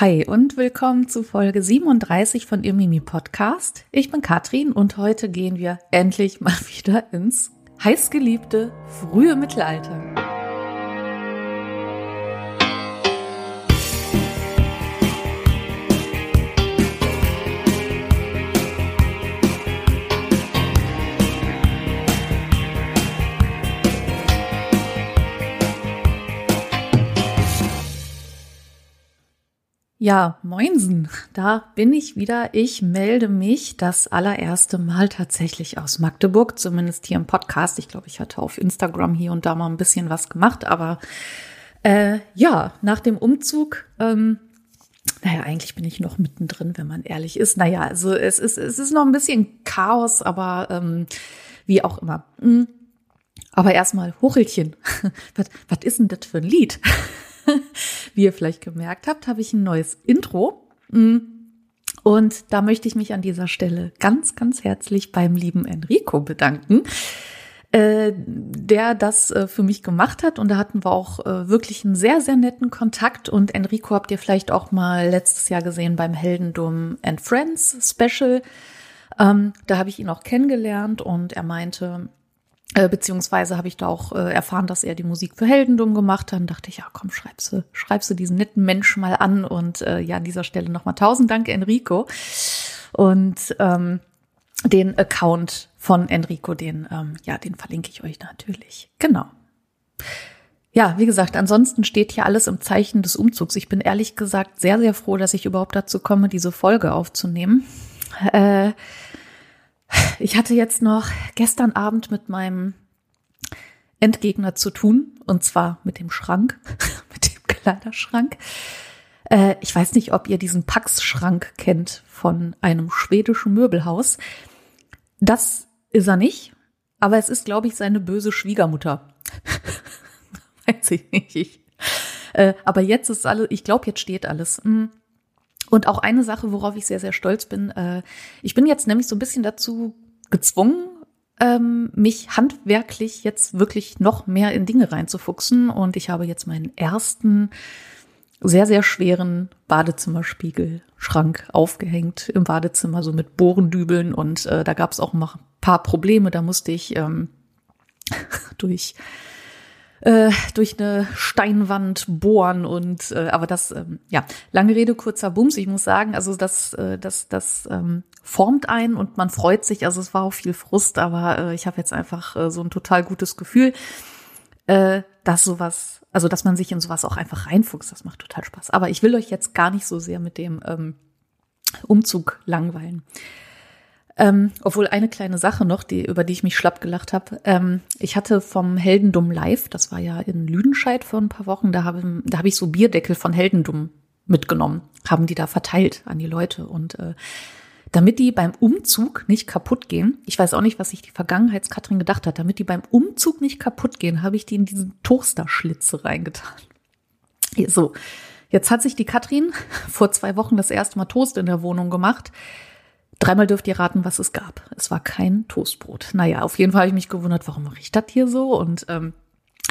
Hi und willkommen zu Folge 37 von Imimi Podcast. Ich bin Katrin und heute gehen wir endlich mal wieder ins heißgeliebte frühe Mittelalter. Ja, moinsen, da bin ich wieder. Ich melde mich das allererste Mal tatsächlich aus Magdeburg, zumindest hier im Podcast. Ich glaube, ich hatte auf Instagram hier und da mal ein bisschen was gemacht, aber äh, ja, nach dem Umzug, ähm, naja, eigentlich bin ich noch mittendrin, wenn man ehrlich ist. Naja, also es ist, es ist noch ein bisschen Chaos, aber ähm, wie auch immer. Hm. Aber erstmal Hochelchen. was, was ist denn das für ein Lied? Wie ihr vielleicht gemerkt habt, habe ich ein neues Intro. Mm. Und da möchte ich mich an dieser Stelle ganz, ganz herzlich beim lieben Enrico bedanken, äh, der das äh, für mich gemacht hat. Und da hatten wir auch äh, wirklich einen sehr, sehr netten Kontakt. Und Enrico habt ihr vielleicht auch mal letztes Jahr gesehen beim Heldendum and Friends Special. Ähm, da habe ich ihn auch kennengelernt und er meinte, beziehungsweise habe ich da auch äh, erfahren, dass er die Musik für Heldendum gemacht hat. Dann dachte ich, ja, komm, schreibst du, schreibst du diesen netten Menschen mal an. Und äh, ja, an dieser Stelle nochmal tausend Dank, Enrico. Und ähm, den Account von Enrico, den, ähm, ja, den verlinke ich euch natürlich. Genau. Ja, wie gesagt, ansonsten steht hier alles im Zeichen des Umzugs. Ich bin ehrlich gesagt sehr, sehr froh, dass ich überhaupt dazu komme, diese Folge aufzunehmen. Äh, ich hatte jetzt noch gestern Abend mit meinem Endgegner zu tun, und zwar mit dem Schrank, mit dem Kleiderschrank. Äh, ich weiß nicht, ob ihr diesen Pax-Schrank kennt von einem schwedischen Möbelhaus. Das ist er nicht, aber es ist, glaube ich, seine böse Schwiegermutter. weiß ich nicht. Äh, aber jetzt ist alles, ich glaube, jetzt steht alles. Hm. Und auch eine Sache, worauf ich sehr, sehr stolz bin. Äh, ich bin jetzt nämlich so ein bisschen dazu gezwungen, ähm, mich handwerklich jetzt wirklich noch mehr in Dinge reinzufuchsen. Und ich habe jetzt meinen ersten sehr, sehr schweren Badezimmerspiegelschrank aufgehängt im Badezimmer, so mit Bohrendübeln. Und äh, da gab es auch noch ein paar Probleme. Da musste ich ähm, durch äh, durch eine Steinwand bohren und äh, aber das ähm, ja lange Rede kurzer Bums. Ich muss sagen, also das äh, das das ähm, formt einen und man freut sich. Also es war auch viel Frust, aber äh, ich habe jetzt einfach äh, so ein total gutes Gefühl, äh, dass sowas, also dass man sich in sowas auch einfach reinfuchst. Das macht total Spaß. Aber ich will euch jetzt gar nicht so sehr mit dem ähm, Umzug langweilen. Ähm, obwohl eine kleine Sache noch, die, über die ich mich schlapp gelacht habe. Ähm, ich hatte vom Heldendum Live, das war ja in Lüdenscheid vor ein paar Wochen, da habe da hab ich so Bierdeckel von Heldendum mitgenommen, haben die da verteilt an die Leute. Und äh, damit die beim Umzug nicht kaputt gehen, ich weiß auch nicht, was sich die Vergangenheitskatrin gedacht hat, damit die beim Umzug nicht kaputt gehen, habe ich die in diesen Toasterschlitze reingetan. So, jetzt hat sich die Katrin vor zwei Wochen das erste Mal Toast in der Wohnung gemacht. Dreimal dürft ihr raten, was es gab. Es war kein Toastbrot. Naja, auf jeden Fall habe ich mich gewundert, warum riecht das hier so? Und ähm,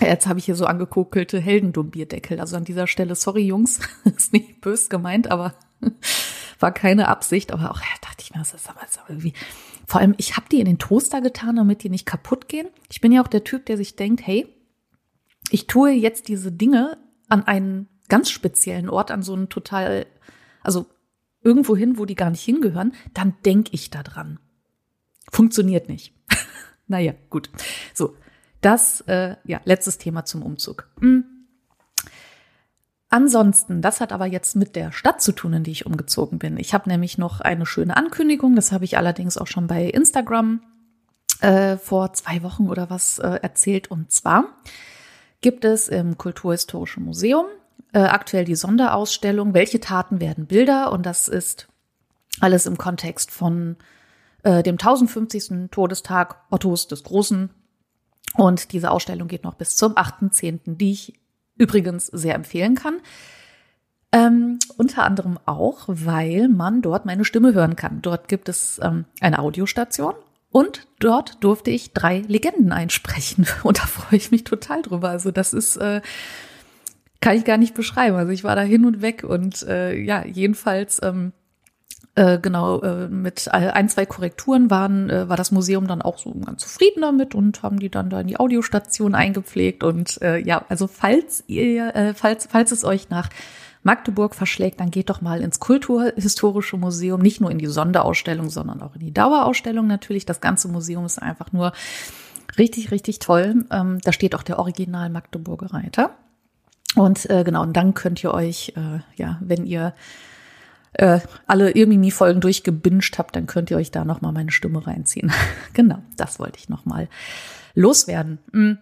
jetzt habe ich hier so angekokelte Heldendum-Bierdeckel. Also an dieser Stelle, sorry Jungs, ist nicht bös gemeint, aber war keine Absicht. Aber auch ja, dachte ich mir, das ist aber, das ist aber irgendwie. Vor allem, ich habe die in den Toaster getan, damit die nicht kaputt gehen. Ich bin ja auch der Typ, der sich denkt, hey, ich tue jetzt diese Dinge an einen ganz speziellen Ort, an so einen total, also irgendwo hin, wo die gar nicht hingehören, dann denke ich da dran. Funktioniert nicht. naja, gut. So, das, äh, ja, letztes Thema zum Umzug. Hm. Ansonsten, das hat aber jetzt mit der Stadt zu tun, in die ich umgezogen bin. Ich habe nämlich noch eine schöne Ankündigung, das habe ich allerdings auch schon bei Instagram äh, vor zwei Wochen oder was äh, erzählt. Und zwar gibt es im Kulturhistorischen Museum äh, aktuell die Sonderausstellung Welche Taten werden Bilder? Und das ist alles im Kontext von äh, dem 1050. Todestag Ottos des Großen. Und diese Ausstellung geht noch bis zum 8.10., die ich übrigens sehr empfehlen kann. Ähm, unter anderem auch, weil man dort meine Stimme hören kann. Dort gibt es ähm, eine Audiostation und dort durfte ich drei Legenden einsprechen. Und da freue ich mich total drüber. Also das ist äh, kann ich gar nicht beschreiben. Also ich war da hin und weg und äh, ja, jedenfalls ähm, äh, genau äh, mit ein, zwei Korrekturen waren, äh, war das Museum dann auch so ganz zufrieden damit und haben die dann da in die Audiostation eingepflegt. Und äh, ja, also falls ihr, äh, falls, falls es euch nach Magdeburg verschlägt, dann geht doch mal ins Kulturhistorische Museum, nicht nur in die Sonderausstellung, sondern auch in die Dauerausstellung natürlich. Das ganze Museum ist einfach nur richtig, richtig toll. Ähm, da steht auch der Original Magdeburger Reiter. Und äh, genau, und dann könnt ihr euch, äh, ja, wenn ihr äh, alle Irmimi-Folgen durchgebinged habt, dann könnt ihr euch da nochmal meine Stimme reinziehen. genau, das wollte ich nochmal loswerden. Mhm.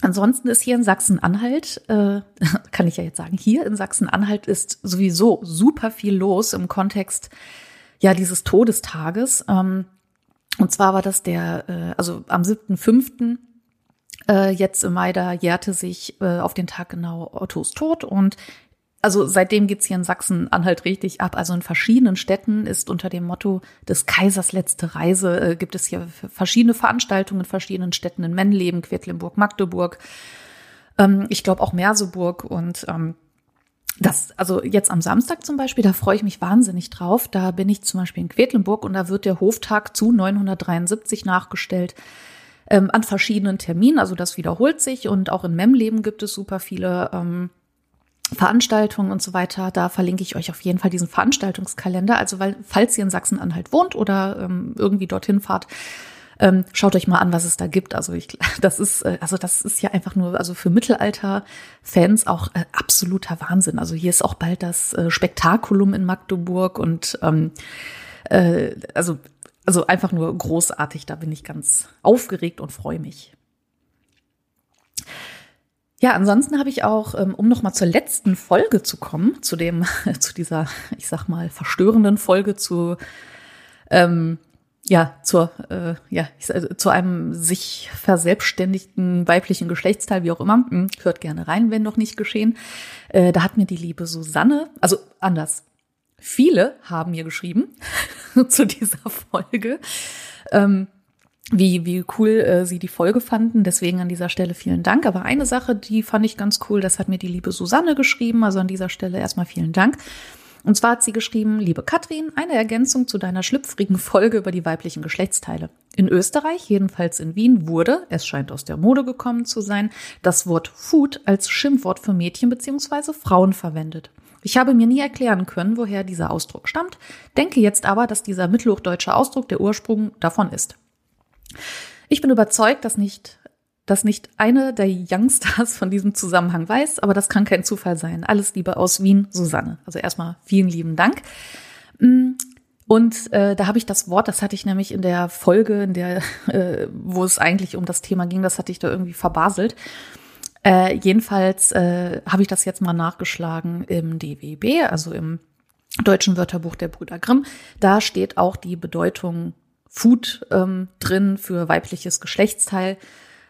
Ansonsten ist hier in Sachsen-Anhalt, äh, kann ich ja jetzt sagen, hier in Sachsen-Anhalt ist sowieso super viel los im Kontext ja dieses Todestages. Ähm, und zwar war das der, äh, also am 7.5. Äh, jetzt im Mai, da jährte sich äh, auf den Tag genau Ottos Tod und also seitdem geht's hier in Sachsen-Anhalt richtig ab. Also in verschiedenen Städten ist unter dem Motto des Kaisers letzte Reise, äh, gibt es hier verschiedene Veranstaltungen in verschiedenen Städten in Mennleben, Quedlinburg, Magdeburg, ähm, ich glaube auch Merseburg und ähm, das, also jetzt am Samstag zum Beispiel, da freue ich mich wahnsinnig drauf. Da bin ich zum Beispiel in Quedlinburg und da wird der Hoftag zu 973 nachgestellt ähm, an verschiedenen Terminen. Also das wiederholt sich und auch in Memleben gibt es super viele ähm, Veranstaltungen und so weiter, da verlinke ich euch auf jeden Fall diesen Veranstaltungskalender. Also, weil, falls ihr in Sachsen-Anhalt wohnt oder ähm, irgendwie dorthin fahrt, ähm, schaut euch mal an, was es da gibt. Also ich, das ist, äh, also das ist ja einfach nur, also für Mittelalter-Fans auch äh, absoluter Wahnsinn. Also hier ist auch bald das äh, Spektakulum in Magdeburg und ähm, äh, also, also einfach nur großartig. Da bin ich ganz aufgeregt und freue mich. Ja, ansonsten habe ich auch, ähm, um nochmal zur letzten Folge zu kommen, zu dem, zu dieser, ich sag mal, verstörenden Folge zu, ähm, ja, zur, äh, ja, zu einem sich verselbstständigten weiblichen Geschlechtsteil, wie auch immer. Hm, hört gerne rein, wenn noch nicht geschehen. Äh, da hat mir die liebe Susanne, also anders. Viele haben mir geschrieben zu dieser Folge. Ähm, wie, wie cool äh, sie die Folge fanden. Deswegen an dieser Stelle vielen Dank. Aber eine Sache, die fand ich ganz cool, das hat mir die liebe Susanne geschrieben. Also an dieser Stelle erstmal vielen Dank. Und zwar hat sie geschrieben, liebe Katrin, eine Ergänzung zu deiner schlüpfrigen Folge über die weiblichen Geschlechtsteile. In Österreich, jedenfalls in Wien, wurde, es scheint aus der Mode gekommen zu sein, das Wort Food als Schimpfwort für Mädchen bzw. Frauen verwendet. Ich habe mir nie erklären können, woher dieser Ausdruck stammt, denke jetzt aber, dass dieser mittelhochdeutsche Ausdruck der Ursprung davon ist. Ich bin überzeugt, dass nicht, dass nicht eine der Youngstars von diesem Zusammenhang weiß, aber das kann kein Zufall sein. Alles Liebe aus Wien, Susanne. Also erstmal vielen lieben Dank. Mm, und äh, da habe ich das Wort, das hatte ich nämlich in der Folge, in der, äh, wo es eigentlich um das Thema ging, das hatte ich da irgendwie verbaselt. Äh, jedenfalls äh, habe ich das jetzt mal nachgeschlagen im DWB, also im Deutschen Wörterbuch der Brüder Grimm. Da steht auch die Bedeutung Food ähm, drin für weibliches Geschlechtsteil.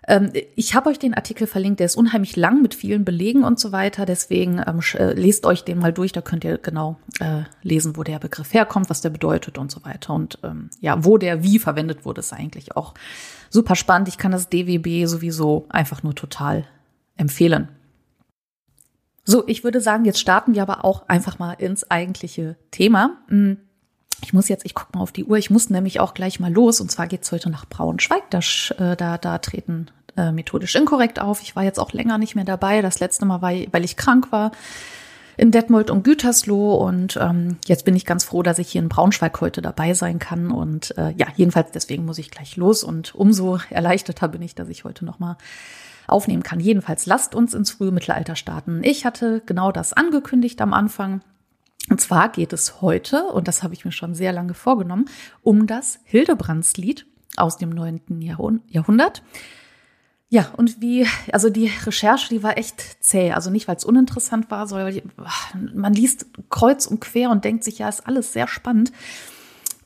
Ähm, ich habe euch den Artikel verlinkt, der ist unheimlich lang mit vielen Belegen und so weiter. Deswegen ähm, äh, lest euch den mal durch, da könnt ihr genau äh, lesen, wo der Begriff herkommt, was der bedeutet und so weiter. Und ähm, ja, wo der wie verwendet wurde, ist eigentlich auch super spannend. Ich kann das DWB sowieso einfach nur total empfehlen. So, ich würde sagen, jetzt starten wir aber auch einfach mal ins eigentliche Thema. Hm. Ich muss jetzt, ich gucke mal auf die Uhr, ich muss nämlich auch gleich mal los. Und zwar geht's heute nach Braunschweig. Da, äh, da, da treten äh, methodisch inkorrekt auf. Ich war jetzt auch länger nicht mehr dabei. Das letzte Mal war, weil ich krank war in Detmold und Gütersloh. Und ähm, jetzt bin ich ganz froh, dass ich hier in Braunschweig heute dabei sein kann. Und äh, ja, jedenfalls deswegen muss ich gleich los. Und umso erleichterter bin ich, dass ich heute nochmal aufnehmen kann. Jedenfalls lasst uns ins frühe Mittelalter starten. Ich hatte genau das angekündigt am Anfang. Und zwar geht es heute, und das habe ich mir schon sehr lange vorgenommen, um das Hildebrandslied aus dem neunten Jahrhundert. Ja, und wie, also die Recherche, die war echt zäh. Also nicht, weil es uninteressant war, sondern man liest kreuz und quer und denkt sich, ja, ist alles sehr spannend.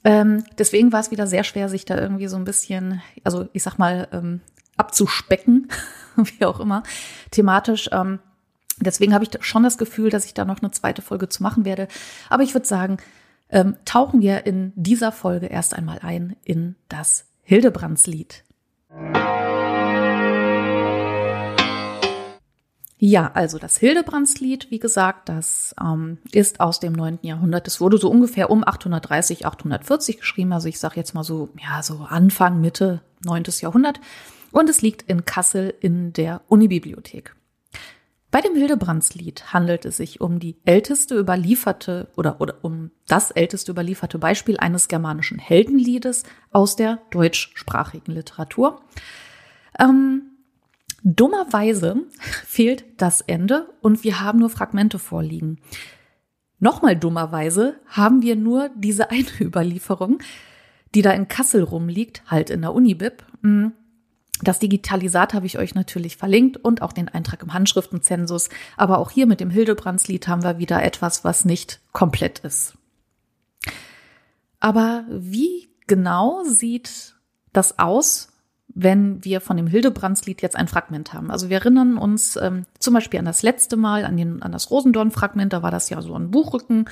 Ähm, deswegen war es wieder sehr schwer, sich da irgendwie so ein bisschen, also ich sag mal, ähm, abzuspecken, wie auch immer, thematisch. Ähm, Deswegen habe ich schon das Gefühl, dass ich da noch eine zweite Folge zu machen werde. Aber ich würde sagen, ähm, tauchen wir in dieser Folge erst einmal ein in das Hildebrandslied. Ja, also das Hildebrandslied, wie gesagt, das ähm, ist aus dem 9. Jahrhundert. Es wurde so ungefähr um 830, 840 geschrieben. Also ich sage jetzt mal so, ja, so Anfang, Mitte 9. Jahrhundert. Und es liegt in Kassel in der Unibibliothek. Bei dem Hildebrandslied handelt es sich um die älteste überlieferte oder, oder um das älteste überlieferte Beispiel eines germanischen Heldenliedes aus der deutschsprachigen Literatur. Ähm, dummerweise fehlt das Ende und wir haben nur Fragmente vorliegen. Nochmal dummerweise haben wir nur diese eine Überlieferung, die da in Kassel rumliegt, halt in der Unibib. Das Digitalisat habe ich euch natürlich verlinkt und auch den Eintrag im Handschriftenzensus. Aber auch hier mit dem Hildebrandslied haben wir wieder etwas, was nicht komplett ist. Aber wie genau sieht das aus, wenn wir von dem Hildebrandslied jetzt ein Fragment haben? Also wir erinnern uns ähm, zum Beispiel an das letzte Mal, an, den, an das Rosendorn-Fragment, da war das ja so ein Buchrücken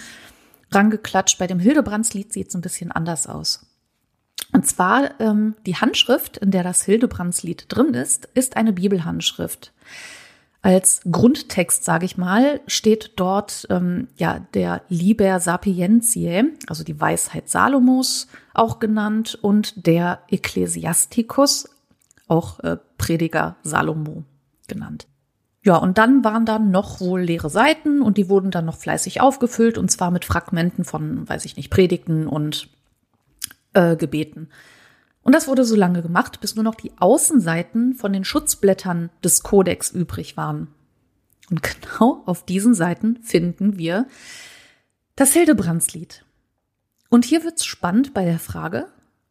rangeklatscht. Bei dem Hildebrandslied sieht es ein bisschen anders aus. Und zwar ähm, die Handschrift, in der das Hildebrandslied drin ist, ist eine Bibelhandschrift. Als Grundtext, sage ich mal, steht dort ähm, ja der Liber Sapientiae, also die Weisheit Salomos, auch genannt, und der Ecclesiasticus, auch äh, Prediger Salomo genannt. Ja, und dann waren da noch wohl leere Seiten und die wurden dann noch fleißig aufgefüllt und zwar mit Fragmenten von, weiß ich nicht, Predigten und äh, gebeten. Und das wurde so lange gemacht, bis nur noch die Außenseiten von den Schutzblättern des Kodex übrig waren. Und genau auf diesen Seiten finden wir das Hildebrandslied. Und hier wird's spannend bei der Frage,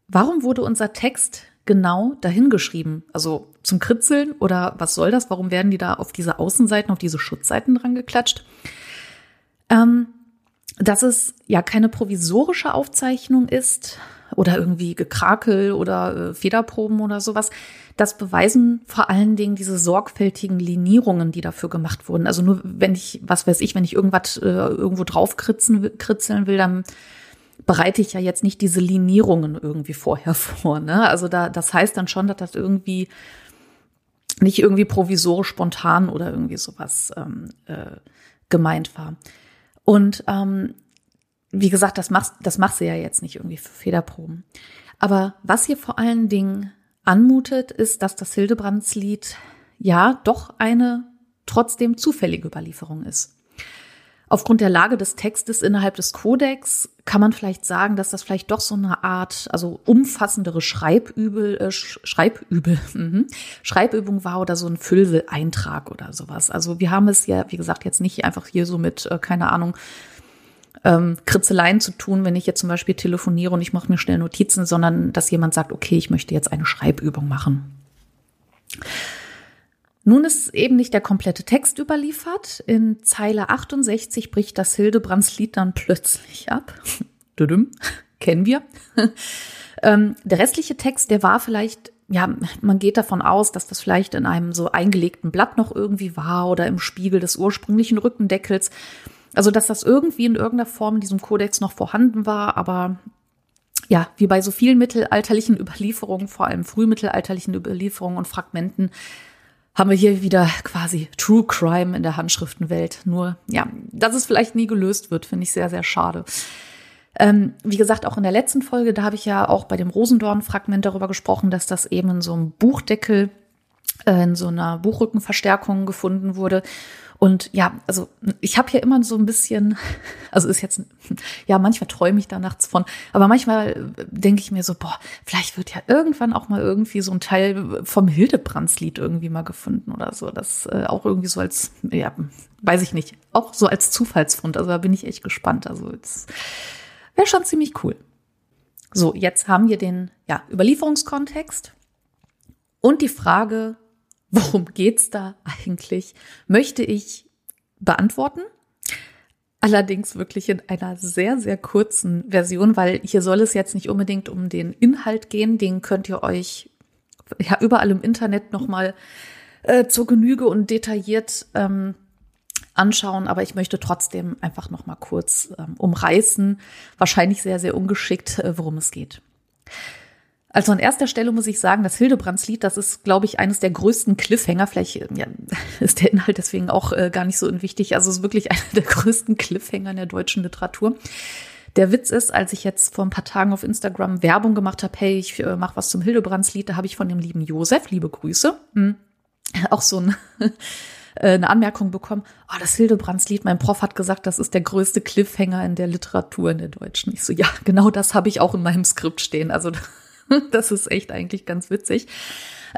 warum wurde unser Text genau dahin geschrieben? Also zum Kritzeln oder was soll das? Warum werden die da auf diese Außenseiten, auf diese Schutzseiten dran geklatscht? Ähm, dass es ja keine provisorische Aufzeichnung ist, oder irgendwie Gekrakel oder äh, Federproben oder sowas. Das beweisen vor allen Dingen diese sorgfältigen Linierungen, die dafür gemacht wurden. Also nur wenn ich, was weiß ich, wenn ich irgendwas äh, irgendwo drauf kritzeln, kritzeln will, dann bereite ich ja jetzt nicht diese Linierungen irgendwie vorher vor. Ne? Also da, das heißt dann schon, dass das irgendwie nicht irgendwie provisorisch spontan oder irgendwie sowas ähm, äh, gemeint war. Und ähm, wie gesagt, das machst, das machst du ja jetzt nicht irgendwie für Federproben. Aber was hier vor allen Dingen anmutet, ist, dass das Hildebrandslied ja doch eine trotzdem zufällige Überlieferung ist. Aufgrund der Lage des Textes innerhalb des Kodex kann man vielleicht sagen, dass das vielleicht doch so eine Art, also umfassendere Schreibübel, äh, Schreibübel, mhm, Schreibübung war oder so ein Fülleintrag oder sowas. Also wir haben es ja, wie gesagt, jetzt nicht einfach hier so mit, äh, keine Ahnung, ähm, Kritzeleien zu tun, wenn ich jetzt zum Beispiel telefoniere und ich mache mir schnell Notizen, sondern dass jemand sagt, okay, ich möchte jetzt eine Schreibübung machen. Nun ist eben nicht der komplette Text überliefert. In Zeile 68 bricht das Hildebrandslied dann plötzlich ab. Kennen wir. ähm, der restliche Text, der war vielleicht, ja, man geht davon aus, dass das vielleicht in einem so eingelegten Blatt noch irgendwie war oder im Spiegel des ursprünglichen Rückendeckels. Also, dass das irgendwie in irgendeiner Form in diesem Kodex noch vorhanden war, aber ja, wie bei so vielen mittelalterlichen Überlieferungen, vor allem frühmittelalterlichen Überlieferungen und Fragmenten, haben wir hier wieder quasi True Crime in der Handschriftenwelt. Nur, ja, dass es vielleicht nie gelöst wird, finde ich sehr, sehr schade. Ähm, wie gesagt, auch in der letzten Folge, da habe ich ja auch bei dem Rosendorn-Fragment darüber gesprochen, dass das eben in so einem Buchdeckel, äh, in so einer Buchrückenverstärkung gefunden wurde. Und ja, also ich habe ja immer so ein bisschen, also ist jetzt, ja, manchmal träume ich da nachts von, aber manchmal denke ich mir so, boah, vielleicht wird ja irgendwann auch mal irgendwie so ein Teil vom Hildebrandslied irgendwie mal gefunden oder so. Das äh, auch irgendwie so als, ja, weiß ich nicht, auch so als Zufallsfund. Also da bin ich echt gespannt. Also es wäre schon ziemlich cool. So, jetzt haben wir den ja, Überlieferungskontext und die Frage, Worum geht's da eigentlich? Möchte ich beantworten. Allerdings wirklich in einer sehr, sehr kurzen Version, weil hier soll es jetzt nicht unbedingt um den Inhalt gehen. Den könnt ihr euch ja überall im Internet nochmal äh, zur Genüge und detailliert ähm, anschauen. Aber ich möchte trotzdem einfach nochmal kurz ähm, umreißen, wahrscheinlich sehr, sehr ungeschickt, äh, worum es geht. Also an erster Stelle muss ich sagen, das Hildebrandslied, das ist, glaube ich, eines der größten Cliffhanger. Vielleicht ja, ist der Inhalt deswegen auch äh, gar nicht so unwichtig. Also es ist wirklich einer der größten Cliffhanger in der deutschen Literatur. Der Witz ist, als ich jetzt vor ein paar Tagen auf Instagram Werbung gemacht habe, hey, ich äh, mache was zum Hildebrandslied, da habe ich von dem lieben Josef, liebe Grüße, hm, auch so ein äh, eine Anmerkung bekommen, oh, das Hildebrandslied, mein Prof hat gesagt, das ist der größte Cliffhanger in der Literatur in der Deutschen. Ich so, ja, genau das habe ich auch in meinem Skript stehen. Also das ist echt eigentlich ganz witzig.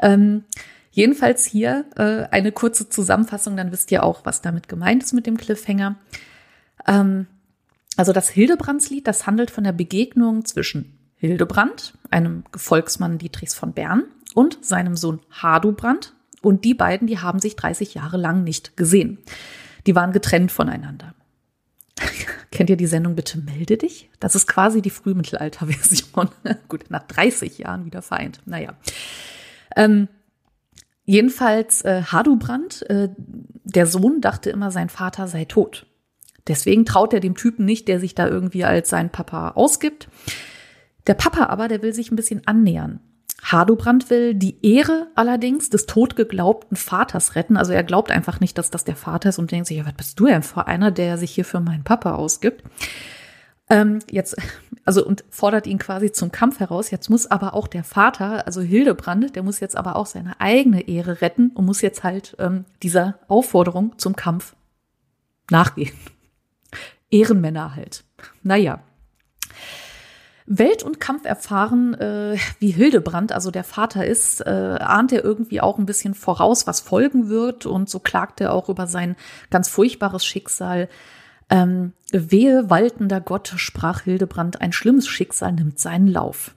Ähm, jedenfalls hier äh, eine kurze Zusammenfassung, dann wisst ihr auch, was damit gemeint ist mit dem Cliffhanger. Ähm, also das Hildebrandslied, das handelt von der Begegnung zwischen Hildebrand, einem Gefolgsmann Dietrichs von Bern, und seinem Sohn Hadubrand. Und die beiden, die haben sich 30 Jahre lang nicht gesehen. Die waren getrennt voneinander. Kennt ihr die Sendung Bitte melde dich? Das ist quasi die Frühmittelalter-Version. Gut, nach 30 Jahren wieder vereint. Naja. Ähm, jedenfalls äh, Hadubrand, äh, der Sohn, dachte immer, sein Vater sei tot. Deswegen traut er dem Typen nicht, der sich da irgendwie als sein Papa ausgibt. Der Papa aber, der will sich ein bisschen annähern. Hadubrand will die Ehre allerdings des totgeglaubten Vaters retten. Also er glaubt einfach nicht, dass das der Vater ist und denkt sich, ja, was bist du denn für einer, der sich hier für meinen Papa ausgibt? Ähm, jetzt, also und fordert ihn quasi zum Kampf heraus. Jetzt muss aber auch der Vater, also Hildebrand, der muss jetzt aber auch seine eigene Ehre retten und muss jetzt halt ähm, dieser Aufforderung zum Kampf nachgehen. Ehrenmänner halt. Naja. Welt- und Kampferfahren äh, wie Hildebrand, also der Vater ist, äh, ahnt er irgendwie auch ein bisschen voraus, was folgen wird und so klagt er auch über sein ganz furchtbares Schicksal. Ähm, wehe, waltender Gott, sprach Hildebrand, ein schlimmes Schicksal nimmt seinen Lauf.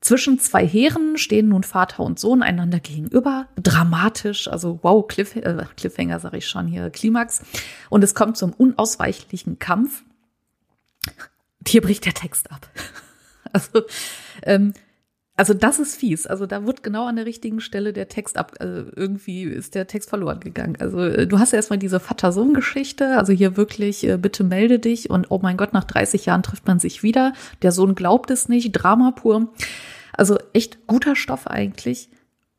Zwischen zwei Heeren stehen nun Vater und Sohn einander gegenüber. Dramatisch, also wow, Cliff, äh, Cliffhanger sage ich schon hier, Klimax. Und es kommt zum unausweichlichen Kampf hier bricht der Text ab. Also, ähm, also das ist fies. Also da wird genau an der richtigen Stelle der Text ab. Also irgendwie ist der Text verloren gegangen. Also äh, du hast ja erstmal diese Vater-Sohn-Geschichte. Also hier wirklich, äh, bitte melde dich. Und oh mein Gott, nach 30 Jahren trifft man sich wieder. Der Sohn glaubt es nicht. Drama pur. Also echt guter Stoff eigentlich.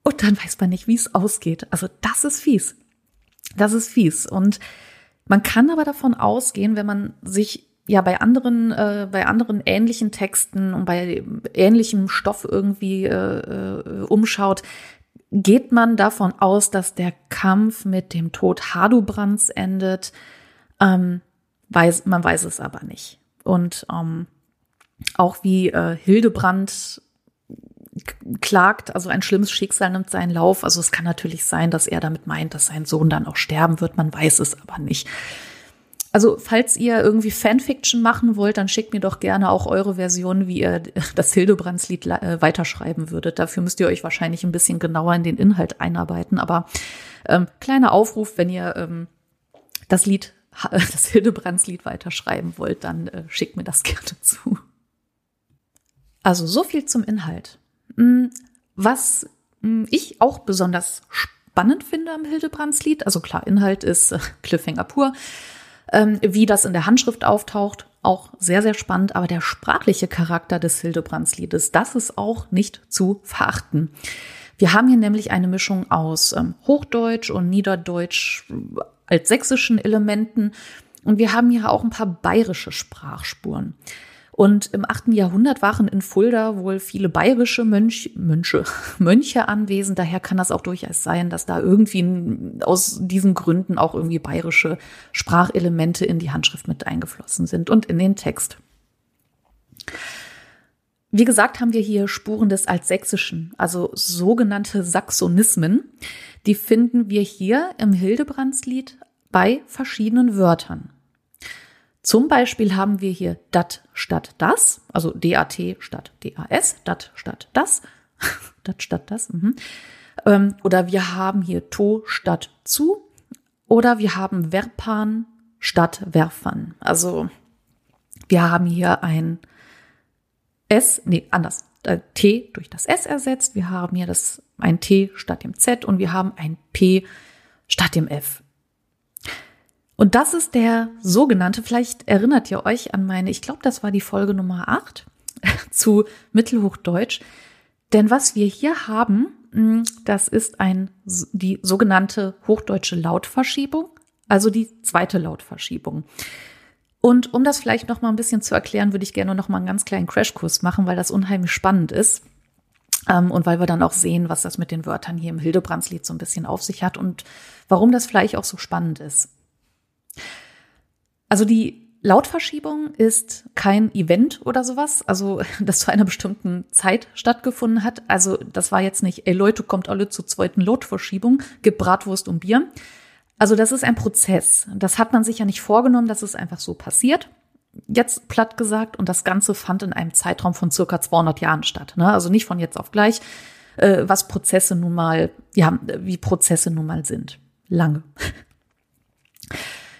Und dann weiß man nicht, wie es ausgeht. Also das ist fies. Das ist fies. Und man kann aber davon ausgehen, wenn man sich ja bei anderen äh, bei anderen ähnlichen Texten und bei ähnlichem Stoff irgendwie äh, äh, umschaut, geht man davon aus, dass der Kampf mit dem Tod Hadubrands endet. Ähm, weiß, man weiß es aber nicht. Und ähm, auch wie äh, Hildebrand klagt, also ein schlimmes Schicksal nimmt seinen Lauf. Also es kann natürlich sein, dass er damit meint, dass sein Sohn dann auch sterben wird. Man weiß es aber nicht. Also, falls ihr irgendwie Fanfiction machen wollt, dann schickt mir doch gerne auch eure Version, wie ihr das Hildebrandslied äh, weiterschreiben würdet. Dafür müsst ihr euch wahrscheinlich ein bisschen genauer in den Inhalt einarbeiten. Aber ähm, kleiner Aufruf, wenn ihr ähm, das Lied, das Hildebrandslied weiterschreiben wollt, dann äh, schickt mir das gerne zu. Also so viel zum Inhalt. Hm, was hm, ich auch besonders spannend finde am Hildebrandslied, also klar, Inhalt ist äh, Cliffhanger pur. Ähm, wie das in der Handschrift auftaucht, auch sehr, sehr spannend. Aber der sprachliche Charakter des Hildebrands-Liedes, das ist auch nicht zu verachten. Wir haben hier nämlich eine Mischung aus ähm, Hochdeutsch und Niederdeutsch äh, als sächsischen Elementen. Und wir haben hier auch ein paar bayerische Sprachspuren. Und im 8. Jahrhundert waren in Fulda wohl viele bayerische Mönch, Mönche, Mönche anwesend. Daher kann das auch durchaus sein, dass da irgendwie aus diesen Gründen auch irgendwie bayerische Sprachelemente in die Handschrift mit eingeflossen sind und in den Text. Wie gesagt, haben wir hier Spuren des Altsächsischen, also sogenannte Saxonismen. Die finden wir hier im Hildebrandslied bei verschiedenen Wörtern. Zum Beispiel haben wir hier dat statt das, also DAT statt DAS, dat statt das, dat statt das. Mhm. Ähm, oder wir haben hier to statt zu. Oder wir haben Verpan statt Werfern. Also wir haben hier ein S, nee, anders, äh, T durch das S ersetzt. Wir haben hier das, ein T statt dem Z und wir haben ein P statt dem F. Und das ist der sogenannte, vielleicht erinnert ihr euch an meine, ich glaube, das war die Folge Nummer 8, zu Mittelhochdeutsch. Denn was wir hier haben, hm, das ist ein, die sogenannte hochdeutsche Lautverschiebung, also die zweite Lautverschiebung. Und um das vielleicht noch mal ein bisschen zu erklären, würde ich gerne noch mal einen ganz kleinen Crashkurs machen, weil das unheimlich spannend ist. Ähm, und weil wir dann auch sehen, was das mit den Wörtern hier im Hildebrandslied so ein bisschen auf sich hat und warum das vielleicht auch so spannend ist. Also die Lautverschiebung ist kein Event oder sowas, also das zu einer bestimmten Zeit stattgefunden hat. Also das war jetzt nicht, ey Leute, kommt alle zur zweiten Lautverschiebung, gibt Bratwurst und Bier. Also das ist ein Prozess. Das hat man sich ja nicht vorgenommen, dass es einfach so passiert. Jetzt platt gesagt, und das Ganze fand in einem Zeitraum von circa 200 Jahren statt. Ne? Also nicht von jetzt auf gleich, äh, was Prozesse nun mal, ja, wie Prozesse nun mal sind. Lange.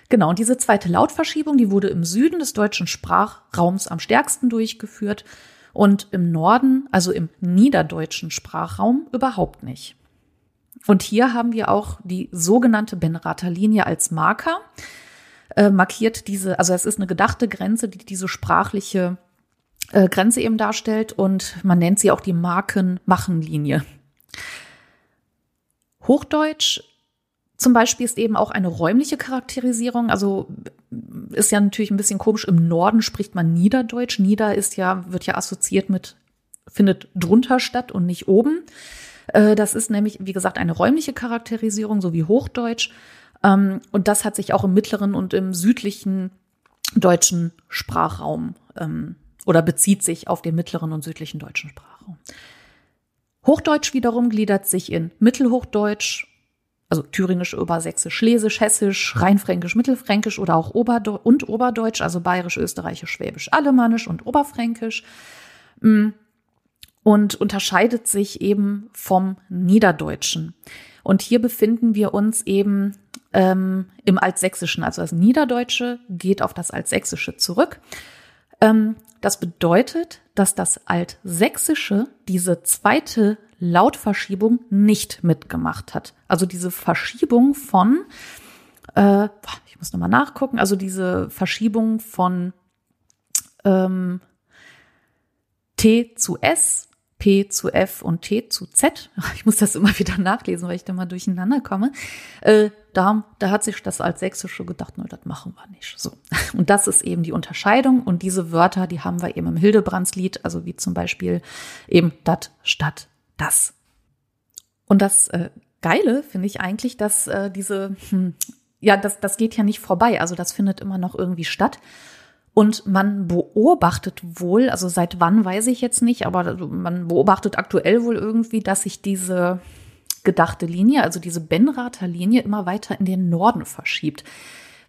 Genau, und diese zweite Lautverschiebung, die wurde im Süden des deutschen Sprachraums am stärksten durchgeführt und im Norden, also im niederdeutschen Sprachraum, überhaupt nicht. Und hier haben wir auch die sogenannte Benrather Linie als Marker. Äh, markiert diese, also es ist eine gedachte Grenze, die diese sprachliche äh, Grenze eben darstellt und man nennt sie auch die Marken-Machen-Linie. Hochdeutsch zum Beispiel ist eben auch eine räumliche Charakterisierung. Also ist ja natürlich ein bisschen komisch. Im Norden spricht man Niederdeutsch. Nieder ist ja, wird ja assoziiert mit, findet drunter statt und nicht oben. Äh, das ist nämlich, wie gesagt, eine räumliche Charakterisierung, so wie Hochdeutsch. Ähm, und das hat sich auch im mittleren und im südlichen deutschen Sprachraum ähm, oder bezieht sich auf den mittleren und südlichen deutschen Sprachraum. Hochdeutsch wiederum gliedert sich in Mittelhochdeutsch, also Thüringisch, Obersächsisch, Schlesisch, Hessisch, Rheinfränkisch, Mittelfränkisch oder auch Oberdeu und Oberdeutsch, also Bayerisch, Österreichisch, Schwäbisch, Alemannisch und Oberfränkisch. Mm, und unterscheidet sich eben vom Niederdeutschen. Und hier befinden wir uns eben ähm, im Altsächsischen. Also das Niederdeutsche geht auf das Altsächsische zurück. Ähm, das bedeutet, dass das Altsächsische diese zweite Lautverschiebung nicht mitgemacht hat. Also diese Verschiebung von, äh, ich muss nochmal nachgucken, also diese Verschiebung von ähm, T zu S P zu F und T zu Z. Ich muss das immer wieder nachlesen, weil ich da mal durcheinander komme. Äh, da, da hat sich das als Sächsische gedacht, nur das machen wir nicht. So. Und das ist eben die Unterscheidung. Und diese Wörter, die haben wir eben im Hildebrandslied, also wie zum Beispiel eben dat statt das. Und das äh, Geile finde ich eigentlich, dass äh, diese, hm, ja, das, das geht ja nicht vorbei. Also das findet immer noch irgendwie statt. Und man beobachtet wohl, also seit wann weiß ich jetzt nicht, aber man beobachtet aktuell wohl irgendwie, dass sich diese gedachte Linie, also diese Benrather Linie, immer weiter in den Norden verschiebt.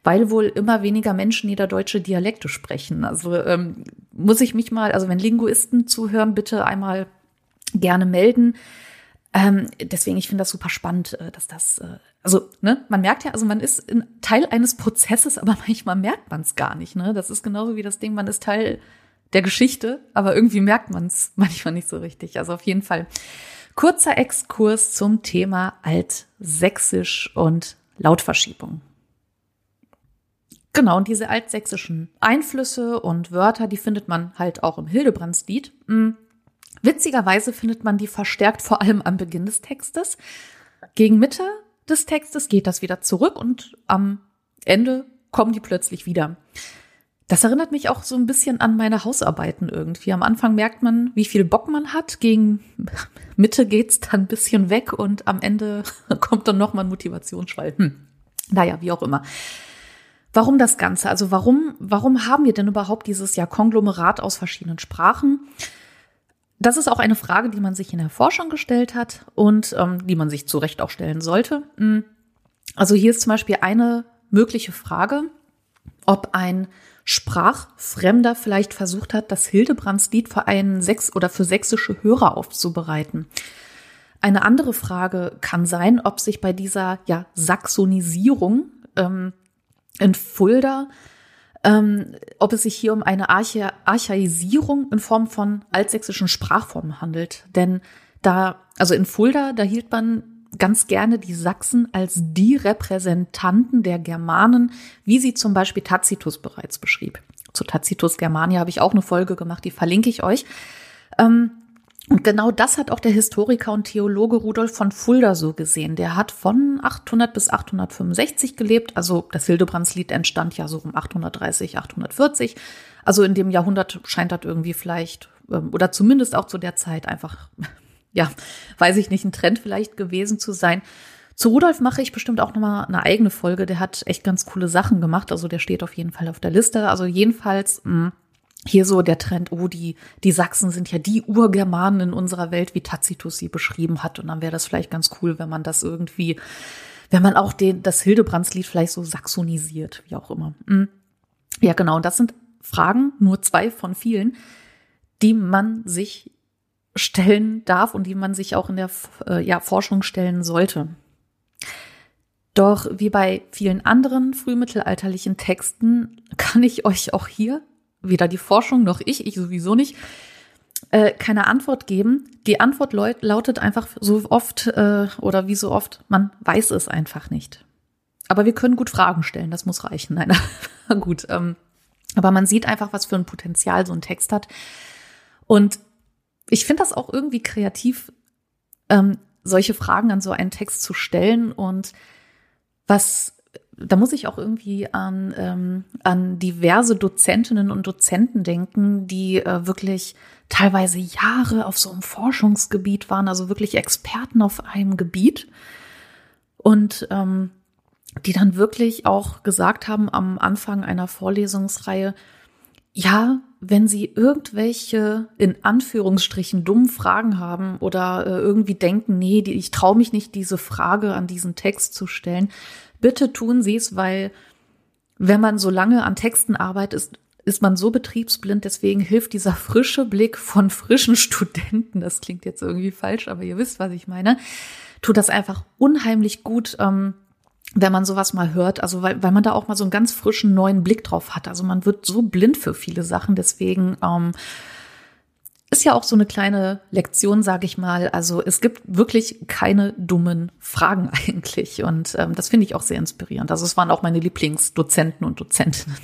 Weil wohl immer weniger Menschen niederdeutsche Dialekte sprechen. Also ähm, muss ich mich mal, also wenn Linguisten zuhören, bitte einmal gerne melden. Ähm, deswegen, ich finde das super spannend, äh, dass das, äh, also, ne, man merkt ja, also man ist Teil eines Prozesses, aber manchmal merkt man es gar nicht, ne? Das ist genauso wie das Ding, man ist Teil der Geschichte, aber irgendwie merkt man es manchmal nicht so richtig. Also auf jeden Fall kurzer Exkurs zum Thema Altsächsisch und Lautverschiebung. Genau, und diese altsächsischen Einflüsse und Wörter, die findet man halt auch im Hildebrandslied. Witzigerweise findet man die verstärkt vor allem am Beginn des Textes. Gegen Mitte des Textes geht das wieder zurück und am Ende kommen die plötzlich wieder. Das erinnert mich auch so ein bisschen an meine Hausarbeiten irgendwie. Am Anfang merkt man, wie viel Bock man hat. Gegen Mitte geht's dann ein bisschen weg und am Ende kommt dann nochmal ein Motivationsschwall. Hm. Naja, wie auch immer. Warum das Ganze? Also warum, warum haben wir denn überhaupt dieses ja Konglomerat aus verschiedenen Sprachen? Das ist auch eine Frage, die man sich in der Forschung gestellt hat und ähm, die man sich zu Recht auch stellen sollte. Hm. Also hier ist zum Beispiel eine mögliche Frage, ob ein Sprachfremder vielleicht versucht hat, das Hildebrandslied für einen Sex oder für sächsische Hörer aufzubereiten. Eine andere Frage kann sein, ob sich bei dieser ja, Saxonisierung ähm, in Fulda ähm, ob es sich hier um eine Archa Archaisierung in Form von altsächsischen Sprachformen handelt. Denn da, also in Fulda, da hielt man ganz gerne die Sachsen als die Repräsentanten der Germanen, wie sie zum Beispiel Tacitus bereits beschrieb. zu Tacitus Germania habe ich auch eine Folge gemacht, die verlinke ich euch. Ähm, und genau das hat auch der Historiker und Theologe Rudolf von Fulda so gesehen. Der hat von 800 bis 865 gelebt. Also das Hildebrandslied entstand ja so um 830, 840. Also in dem Jahrhundert scheint das irgendwie vielleicht, ähm, oder zumindest auch zu der Zeit einfach, ja, weiß ich nicht, ein Trend vielleicht gewesen zu sein. Zu Rudolf mache ich bestimmt auch nochmal eine eigene Folge. Der hat echt ganz coole Sachen gemacht. Also der steht auf jeden Fall auf der Liste. Also jedenfalls, mh, mm, hier so der Trend, oh, die, die Sachsen sind ja die Urgermanen in unserer Welt, wie Tacitus sie beschrieben hat. Und dann wäre das vielleicht ganz cool, wenn man das irgendwie, wenn man auch den, das Hildebrandslied vielleicht so saxonisiert, wie auch immer. Hm. Ja, genau. Und das sind Fragen, nur zwei von vielen, die man sich stellen darf und die man sich auch in der äh, ja, Forschung stellen sollte. Doch wie bei vielen anderen frühmittelalterlichen Texten kann ich euch auch hier weder die Forschung noch ich, ich sowieso nicht, äh, keine Antwort geben. Die Antwort lautet einfach so oft äh, oder wie so oft, man weiß es einfach nicht. Aber wir können gut Fragen stellen, das muss reichen. Nein, gut. Ähm, aber man sieht einfach, was für ein Potenzial so ein Text hat. Und ich finde das auch irgendwie kreativ, ähm, solche Fragen an so einen Text zu stellen und was da muss ich auch irgendwie an, ähm, an diverse Dozentinnen und Dozenten denken, die äh, wirklich teilweise Jahre auf so einem Forschungsgebiet waren, also wirklich Experten auf einem Gebiet. Und ähm, die dann wirklich auch gesagt haben am Anfang einer Vorlesungsreihe, ja, wenn Sie irgendwelche in Anführungsstrichen dummen Fragen haben oder äh, irgendwie denken, nee, die, ich traue mich nicht, diese Frage an diesen Text zu stellen, bitte tun Sie es, weil wenn man so lange an Texten arbeitet, ist, ist man so betriebsblind. Deswegen hilft dieser frische Blick von frischen Studenten, das klingt jetzt irgendwie falsch, aber ihr wisst, was ich meine, tut das einfach unheimlich gut. Ähm, wenn man sowas mal hört, also weil, weil man da auch mal so einen ganz frischen neuen Blick drauf hat. Also man wird so blind für viele Sachen, deswegen ähm, ist ja auch so eine kleine Lektion, sage ich mal. Also es gibt wirklich keine dummen Fragen eigentlich. Und ähm, das finde ich auch sehr inspirierend. Also es waren auch meine Lieblingsdozenten und Dozentinnen.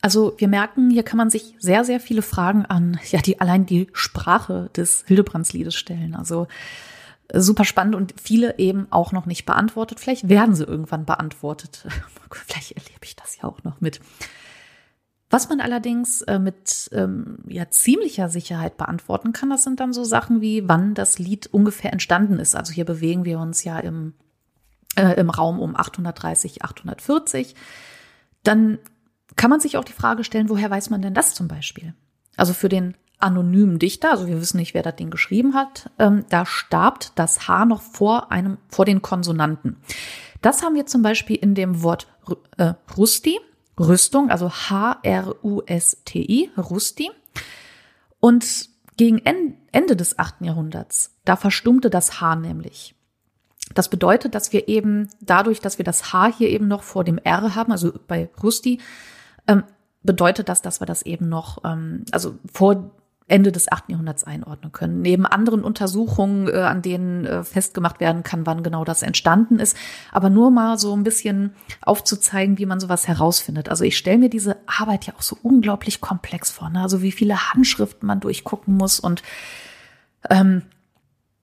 Also wir merken, hier kann man sich sehr, sehr viele Fragen an, ja, die allein die Sprache des Hildebrands-Liedes stellen. Also äh, super spannend und viele eben auch noch nicht beantwortet. Vielleicht werden sie irgendwann beantwortet. Vielleicht erlebe ich das ja auch noch mit. Was man allerdings äh, mit ähm, ja, ziemlicher Sicherheit beantworten kann, das sind dann so Sachen wie, wann das Lied ungefähr entstanden ist. Also hier bewegen wir uns ja im, äh, im Raum um 830, 840. Dann kann man sich auch die Frage stellen, woher weiß man denn das zum Beispiel? Also für den anonymen Dichter, also wir wissen nicht, wer das Ding geschrieben hat, ähm, da starb das H noch vor einem, vor den Konsonanten. Das haben wir zum Beispiel in dem Wort äh, Rusti. Rüstung, also H-R-U-S-T-I, Rusti. Und gegen Ende des achten Jahrhunderts, da verstummte das H nämlich. Das bedeutet, dass wir eben dadurch, dass wir das H hier eben noch vor dem R haben, also bei Rusti, ähm, bedeutet das, dass wir das eben noch, ähm, also vor Ende des 8. Jahrhunderts einordnen können. Neben anderen Untersuchungen, äh, an denen äh, festgemacht werden kann, wann genau das entstanden ist. Aber nur mal so ein bisschen aufzuzeigen, wie man sowas herausfindet. Also ich stelle mir diese Arbeit ja auch so unglaublich komplex vor. Ne? Also wie viele Handschriften man durchgucken muss. Und ähm,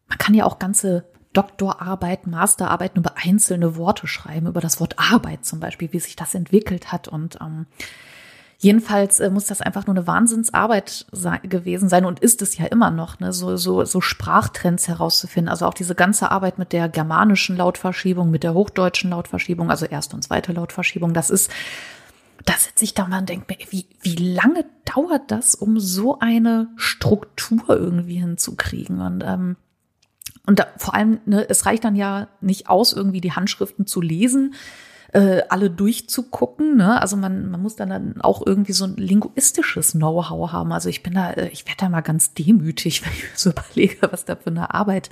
man kann ja auch ganze Doktorarbeit, Masterarbeiten über einzelne Worte schreiben, über das Wort Arbeit zum Beispiel, wie sich das entwickelt hat. Und ähm, Jedenfalls äh, muss das einfach nur eine Wahnsinnsarbeit sei, gewesen sein und ist es ja immer noch, ne? so, so, so Sprachtrends herauszufinden. Also auch diese ganze Arbeit mit der germanischen Lautverschiebung, mit der hochdeutschen Lautverschiebung, also erste und zweite Lautverschiebung, das ist, da sitze ich da mal und denke mir, wie, wie lange dauert das, um so eine Struktur irgendwie hinzukriegen? Und ähm, und da, vor allem, ne, es reicht dann ja nicht aus, irgendwie die Handschriften zu lesen, äh, alle durchzugucken. Ne? Also man, man muss dann, auch irgendwie so ein linguistisches Know-how haben. Also ich bin da, äh, ich werde da mal ganz demütig, wenn ich mir so überlege, was da für eine Arbeit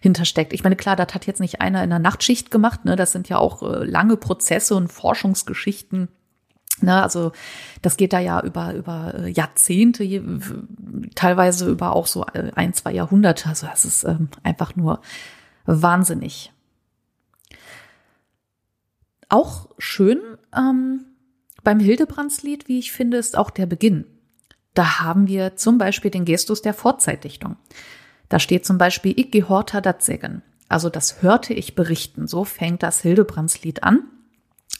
hintersteckt. Ich meine, klar, das hat jetzt nicht einer in der Nachtschicht gemacht. Ne? Das sind ja auch äh, lange Prozesse und Forschungsgeschichten. Ne, also das geht da ja über, über äh, Jahrzehnte, teilweise über auch so äh, ein, zwei Jahrhunderte. Also das ist ähm, einfach nur wahnsinnig. Auch schön ähm, beim Hildebrandslied, wie ich finde, ist auch der Beginn. Da haben wir zum Beispiel den Gestus der Vorzeitdichtung. Da steht zum Beispiel Ich gehorta dat Segen. Also das hörte ich berichten. So fängt das Hildebrandslied an.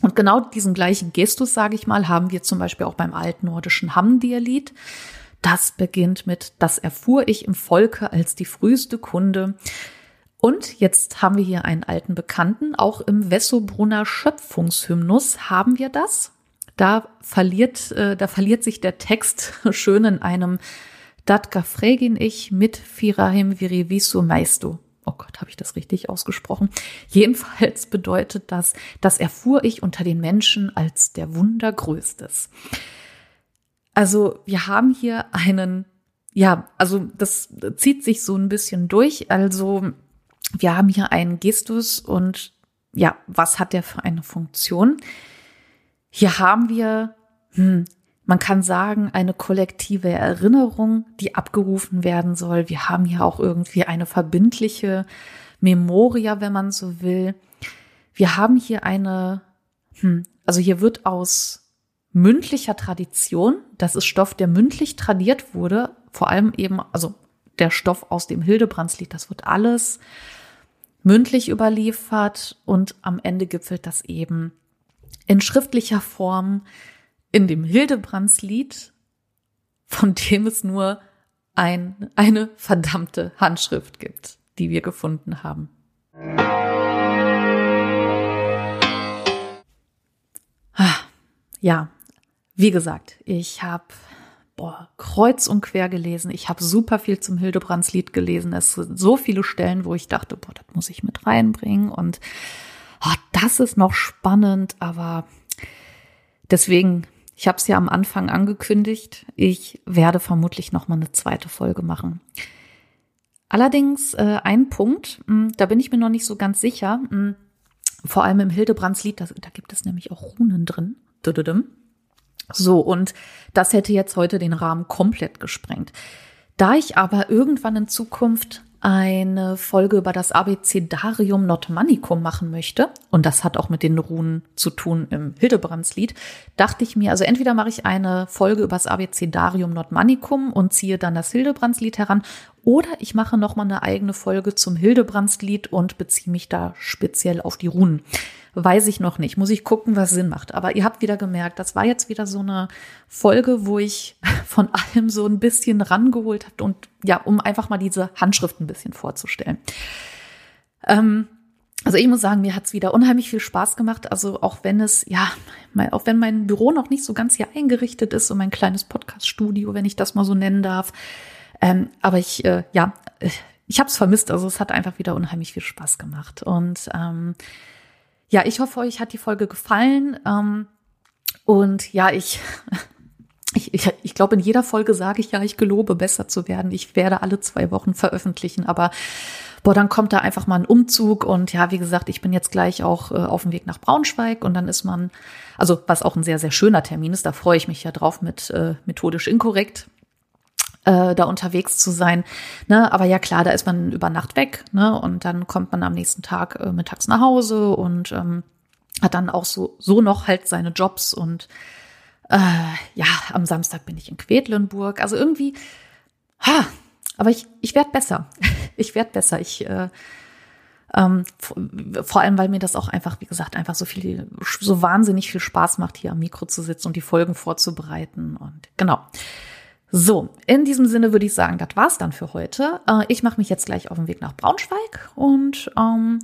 Und genau diesen gleichen Gestus, sage ich mal, haben wir zum Beispiel auch beim altnordischen Hamdir-Lied. Das beginnt mit, das erfuhr ich im Volke als die früheste Kunde. Und jetzt haben wir hier einen alten Bekannten. Auch im Wessobrunner Schöpfungshymnus haben wir das. Da verliert, äh, da verliert sich der Text schön in einem Dat gafregin ich mit firahim virivisu meistu. Oh Gott, habe ich das richtig ausgesprochen? Jedenfalls bedeutet das, das erfuhr ich unter den Menschen als der Wundergrößtes. Also wir haben hier einen, ja, also das zieht sich so ein bisschen durch. Also wir haben hier einen Gestus und ja, was hat der für eine Funktion? Hier haben wir, hm, man kann sagen, eine kollektive Erinnerung, die abgerufen werden soll. Wir haben hier auch irgendwie eine verbindliche Memoria, wenn man so will. Wir haben hier eine, hm, also hier wird aus mündlicher Tradition, das ist Stoff, der mündlich tradiert wurde, vor allem eben, also der Stoff aus dem Hildebrandslied, das wird alles mündlich überliefert und am Ende gipfelt das eben in schriftlicher Form in dem Hildebrandslied, von dem es nur ein, eine verdammte Handschrift gibt, die wir gefunden haben. Ah, ja, wie gesagt, ich habe kreuz und quer gelesen. Ich habe super viel zum Hildebrandslied gelesen. Es sind so viele Stellen, wo ich dachte, boah, das muss ich mit reinbringen. Und oh, das ist noch spannend, aber deswegen, ich habe es ja am Anfang angekündigt, ich werde vermutlich noch mal eine zweite Folge machen. Allerdings äh, ein Punkt, mh, hm, da bin ich mir noch nicht so ganz sicher. Mh, hm, vor allem im Hildebrandslied, da, da gibt es nämlich auch Runen drin. So, und das hätte jetzt heute den Rahmen komplett gesprengt. Da ich aber irgendwann in Zukunft eine Folge über das Abecedarium Notmanicum machen möchte, und das hat auch mit den Runen zu tun im Hildebrandslied, dachte ich mir, also entweder mache ich eine Folge über das Abecedarium Notmanicum und ziehe dann das Hildebrandslied heran, oder ich mache nochmal eine eigene Folge zum Hildebrandslied und beziehe mich da speziell auf die Runen. Weiß ich noch nicht. Muss ich gucken, was Sinn macht. Aber ihr habt wieder gemerkt, das war jetzt wieder so eine Folge, wo ich von allem so ein bisschen rangeholt habe und ja, um einfach mal diese Handschrift ein bisschen vorzustellen. Ähm, also ich muss sagen, mir hat's wieder unheimlich viel Spaß gemacht. Also auch wenn es, ja, auch wenn mein Büro noch nicht so ganz hier eingerichtet ist, so mein kleines Podcast-Studio, wenn ich das mal so nennen darf. Ähm, aber ich, äh, ja, ich habe es vermisst. Also es hat einfach wieder unheimlich viel Spaß gemacht. Und ähm, ja, ich hoffe, euch hat die Folge gefallen. Ähm, und ja, ich, ich, ich, ich glaube, in jeder Folge sage ich ja, ich gelobe, besser zu werden. Ich werde alle zwei Wochen veröffentlichen, aber boah, dann kommt da einfach mal ein Umzug und ja, wie gesagt, ich bin jetzt gleich auch äh, auf dem Weg nach Braunschweig und dann ist man, also was auch ein sehr, sehr schöner Termin ist, da freue ich mich ja drauf mit äh, methodisch inkorrekt äh, da unterwegs zu sein. Ne? Aber ja klar, da ist man über Nacht weg ne? und dann kommt man am nächsten Tag äh, mittags nach Hause und ähm, hat dann auch so, so noch halt seine Jobs und äh, ja, am Samstag bin ich in Quedlinburg. Also irgendwie, ha, aber ich, ich werde besser. ich werde besser. Ich äh, ähm, vor allem, weil mir das auch einfach, wie gesagt, einfach so viel, so wahnsinnig viel Spaß macht, hier am Mikro zu sitzen und die Folgen vorzubereiten. Und genau. So, in diesem Sinne würde ich sagen, das war's dann für heute. Äh, ich mache mich jetzt gleich auf den Weg nach Braunschweig und ähm,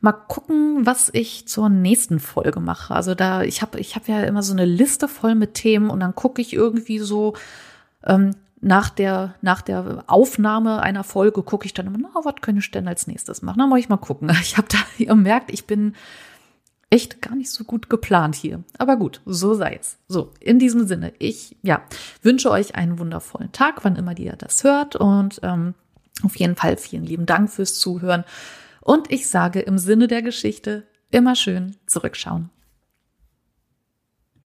mal gucken, was ich zur nächsten Folge mache. Also da, ich habe ich hab ja immer so eine Liste voll mit Themen und dann gucke ich irgendwie so ähm, nach der, nach der Aufnahme einer Folge, gucke ich dann immer, na, was könnte ich denn als nächstes machen? Dann muss ich mal gucken. Ich habe da, ihr merkt, ich bin echt gar nicht so gut geplant hier. Aber gut, so sei es. So, in diesem Sinne, ich ja, wünsche euch einen wundervollen Tag, wann immer ihr das hört. Und ähm, auf jeden Fall vielen lieben Dank fürs Zuhören. Und ich sage im Sinne der Geschichte immer schön zurückschauen.